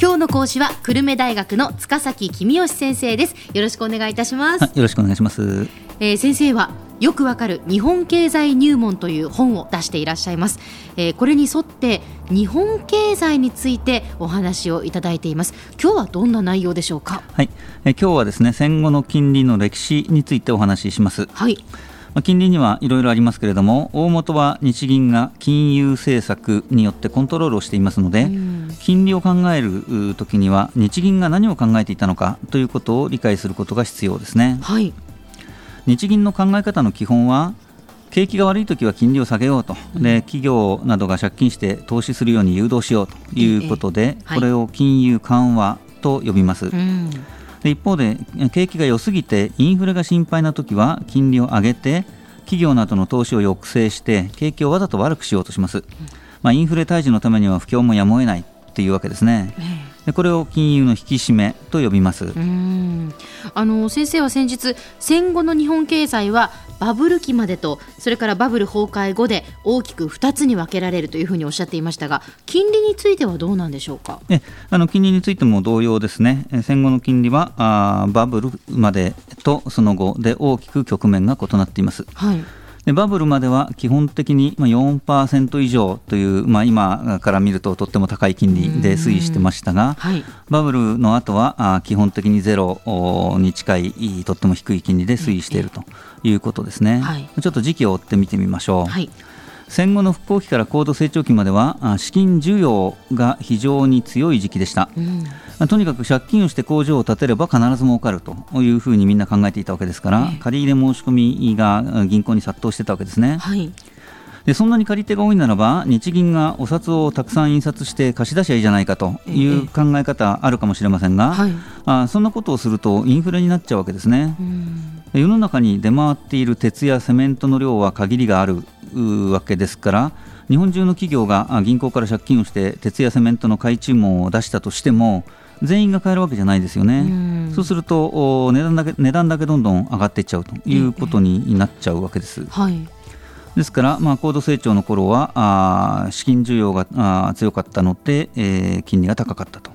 今日の講師は久留米大学の塚崎君吉先生です。よろしくお願いいたします、よろしくお願いします、えー先生はよくわかる日本経済入門という本を出していらっしゃいます、えーこれに沿って日本経済についてお話をいただいています。今日はどんな内容でしょうか？はい、え今日はですね戦後の金利の歴史についてお話しします。はい。まあ金利にはいろいろありますけれども大元は日銀が金融政策によってコントロールをしていますので、うん金利を考えるう時には日銀が何を考えていたのかということを理解することが必要ですね。はい。日銀の考え方の基本は景気が悪いときは金利を下げようと、で企業などが借金して投資するように誘導しようということで、ええ。はい。これを金融緩和と呼びます、うん。で一方で景気が良すぎてインフレが心配なときは金利を上げて企業などの投資を抑制して景気をわざと悪くしようとします、まあ、インフレ退治のためには不況もやむを得ないっていうわけですね。えでこれを金融の引き締めと呼びます、あの先生は先日戦後の日本経済はバブル期までとそれからバブル崩壊後で大きく2つに分けられるというふうにおっしゃっていましたが金利についてはどうなんでしょうか？えあの金利についても同様ですね、え戦後の金利はあーバブルまでとその後で大きく局面が異なっています。はいでバブルまでは基本的にまあ4%以上という、まあ、今から見るととっても高い金利で推移してましたが、はいバブルの後は基本的にゼロおに近いいとっても低い金利で推移しているということですね。はいちょっと時期を追って見てみましょう。はい戦後の復興期から高度成長期まではあ資金需要が非常に強い時期でした。うんまあとにかく借金をして工場を建てれば必ず儲かるというふうにみんな考えていたわけですから、ええ借り入れ申し込みがあ銀行に殺到してたわけですね。はいでそんなに借り手が多いならば日銀がお札をたくさん印刷して貸し出しゃいいじゃないかという考え方あるかもしれませんが、はいあそんなことをするとインフレになっちゃうわけですね。うん世の中に出回っている鉄やセメントの量は限りがあるうわけですから日本中の企業があ銀行から借金をして鉄やセメントの買い注文を出したとしても全員が買えるわけじゃないですよね。うんそうするとお値段だけ値段だけどんどん上がっていっちゃうということになっちゃうわけです。はいですから、まあ、高度成長の頃はあー資金需要があー強かったので、えー金利が高かったと。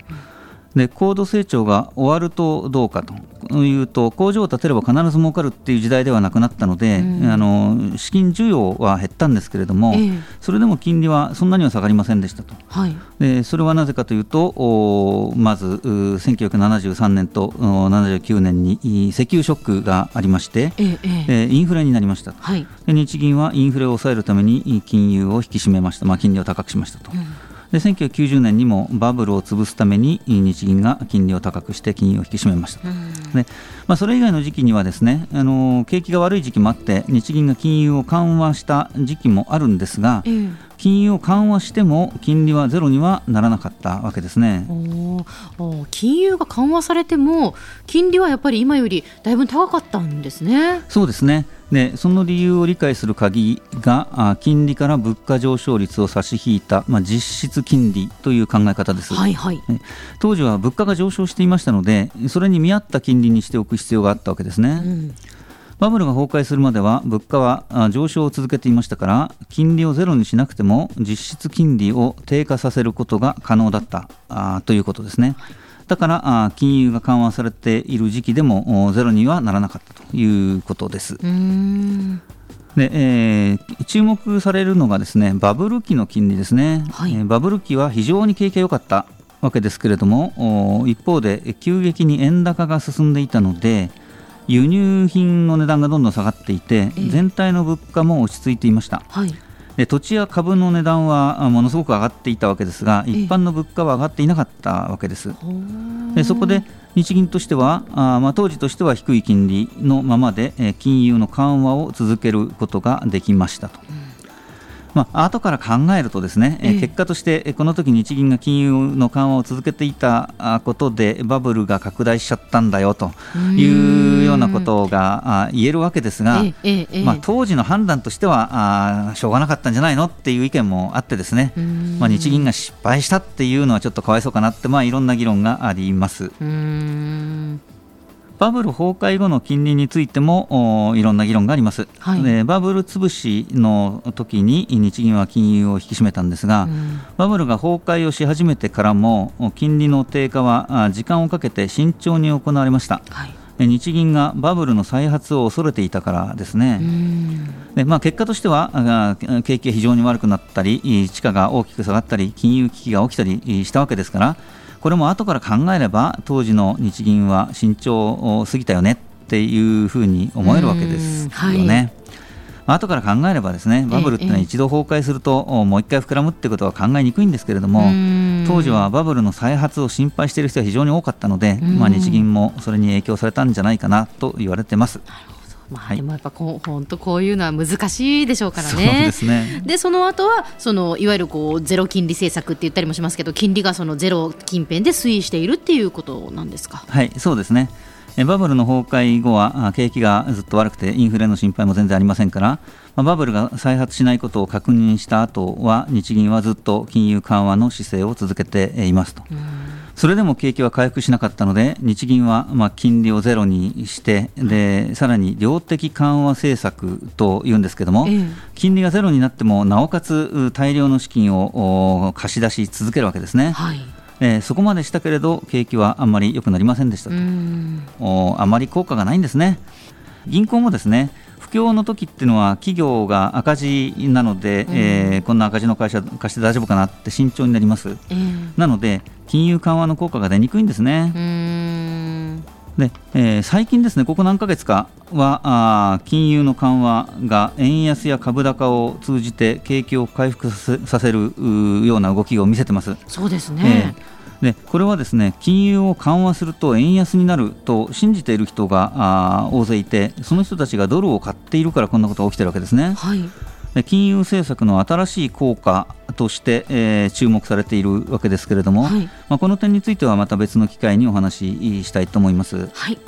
で高度成長が終わるとどうかというと工場を建てれば必ず儲かるっていう時代ではなくなったので、うん。あの資金需要は減ったんですけれども、ええ。それでも金利はそんなには下がりませんでしたと。はい。でそれはなぜかというとおまずう1973年とお79年にい石油ショックがありまして、ええええ。えーインフレになりましたと。はい。で日銀はインフレを抑えるために金融を引き締めました、まあ、金利を高くしましたと、で1990年にもバブルを潰すために日銀が金利を高くして金融を引き締めましたと、でまあ、それ以外の時期にはですね、あのー景気が悪い時期もあって日銀が金融を緩和した時期もあるんですがええ金融を緩和しても金利はゼロにはならなかったわけですね。金融が緩和されても金利はやっぱり今よりだいぶ高かったんですね。そうですねでその理由を理解する鍵があ金利から物価上昇率を差し引いた、まあ、実質金利という考え方です、はいはい。ね当時は物価が上昇していましたのでそれに見合った金利にしておく必要があったわけですね、うん。バブルが崩壊するまでは物価はあ上昇を続けていましたから金利をゼロにしなくても実質金利を低下させることが可能だったあということですねだからあ金融が緩和されている時期でもおゼロにはならなかったということです。で、えー注目されるのがですねバブル期の金利ですね、はい。えーバブル期は非常に景気が良かったわけですけれどもお一方で急激に円高が進んでいたので輸入品の値段がどんどん下がっていてええ。全体の物価も落ち着いていました。はい。で土地や株の値段はあものすごく上がっていたわけですがええ。一般の物価は上がっていなかったわけです。でそこで日銀としてはあーまあ、当時としては低い金利のままで、えー金融の緩和を続けることができましたと。まあ後から考えるとですね、えーええ結果としてえーこの時日銀が金融の緩和を続けていたあことでバブルが拡大しちゃったんだよというようなことがあ言えるわけですが、まあ、当時の判断としてはあーしょうがなかったんじゃないのっていう意見もあってですね、まあ、日銀が失敗したっていうのはちょっとかわいそうかなって、まあ、いろんな議論があります。うーんバブル崩壊後の金利についてもいろんな議論があります、はい、でバブル潰しの時に日銀は金融を引き締めたんですが、うん、バブルが崩壊をし始めてからも金利の低下は時間をかけて慎重に行われました。はい。日銀がバブルの再発を恐れていたからですね、でまあ、結果としては景気が非常に悪くなったり地価が大きく下がったり金融危機が起きたりしたわけですからこれも後から考えれば当時の日銀は慎重を過ぎたよねっていうふうに思えるわけですよね。後から考えればですねバブルってのは一度崩壊すると、もう一回膨らむってことは考えにくいんですけれども当時はバブルの再発を心配している人が非常に多かったので、まあ、日銀もそれに影響されたんじゃないかなと言われてます。まあ、でもやっぱこう、本当こういうのは難しいでしょうからね。そうですねでその後はそのいわゆるこうゼロ金利政策って言ったりもしますけど金利がそのゼロ近辺で推移しているっていうことなんですか？はいそうですねバブルの崩壊後は景気がずっと悪くてインフレの心配も全然ありませんからバブルが再発しないことを確認した後は日銀はずっと金融緩和の姿勢を続けていますと。それでも景気は回復しなかったので日銀はまあ金利をゼロにしてでさらに量的緩和政策というんですけども、金利がゼロになってもなおかつ大量の資金を貸し出し続けるわけですね。はい。えー、そこまでしたけれど景気はあんまり良くなりませんでしたと。おあまり効果がないんですね。銀行もですね不況の時っていうのは企業が赤字なので、うん、えー、こんな赤字の会社貸して大丈夫かなって慎重になります、えー、なので金融緩和の効果が出にくいんですね。で、えー、最近ですねここ何ヶ月かはあ金融の緩和が円安や株高を通じて景気を回復させるような動きを見せてます。そうですね、えーでこれはですね金融を緩和すると円安になると信じている人があ大勢いてその人たちがドルを買っているからこんなことが起きているわけですね。はいで金融政策の新しい効果として、えー、注目されているわけですけれども、はい、まあ、この点についてはまた別の機会にお話ししたいと思います。はい、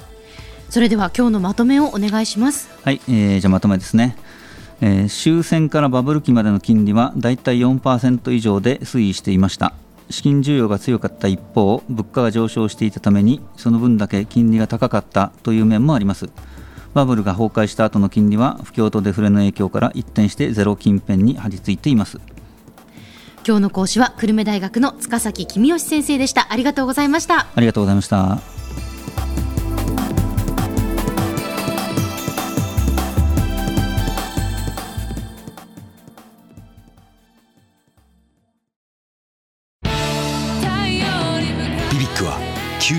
それでは今日のまとめをお願いします。はい、えー、じゃまとめですね。えー、終戦からバブル期までの金利はだいたい4%以上で推移していました。資金需要が強かった一方物価が上昇していたためにその分だけ金利が高かったという面もあります。バブルが崩壊した後の金利は不況とデフレの影響から一転してゼロ近辺に張り付いています。今日の講師は久留米大学の塚崎公義先生でした。ありがとうございました。ありがとうございました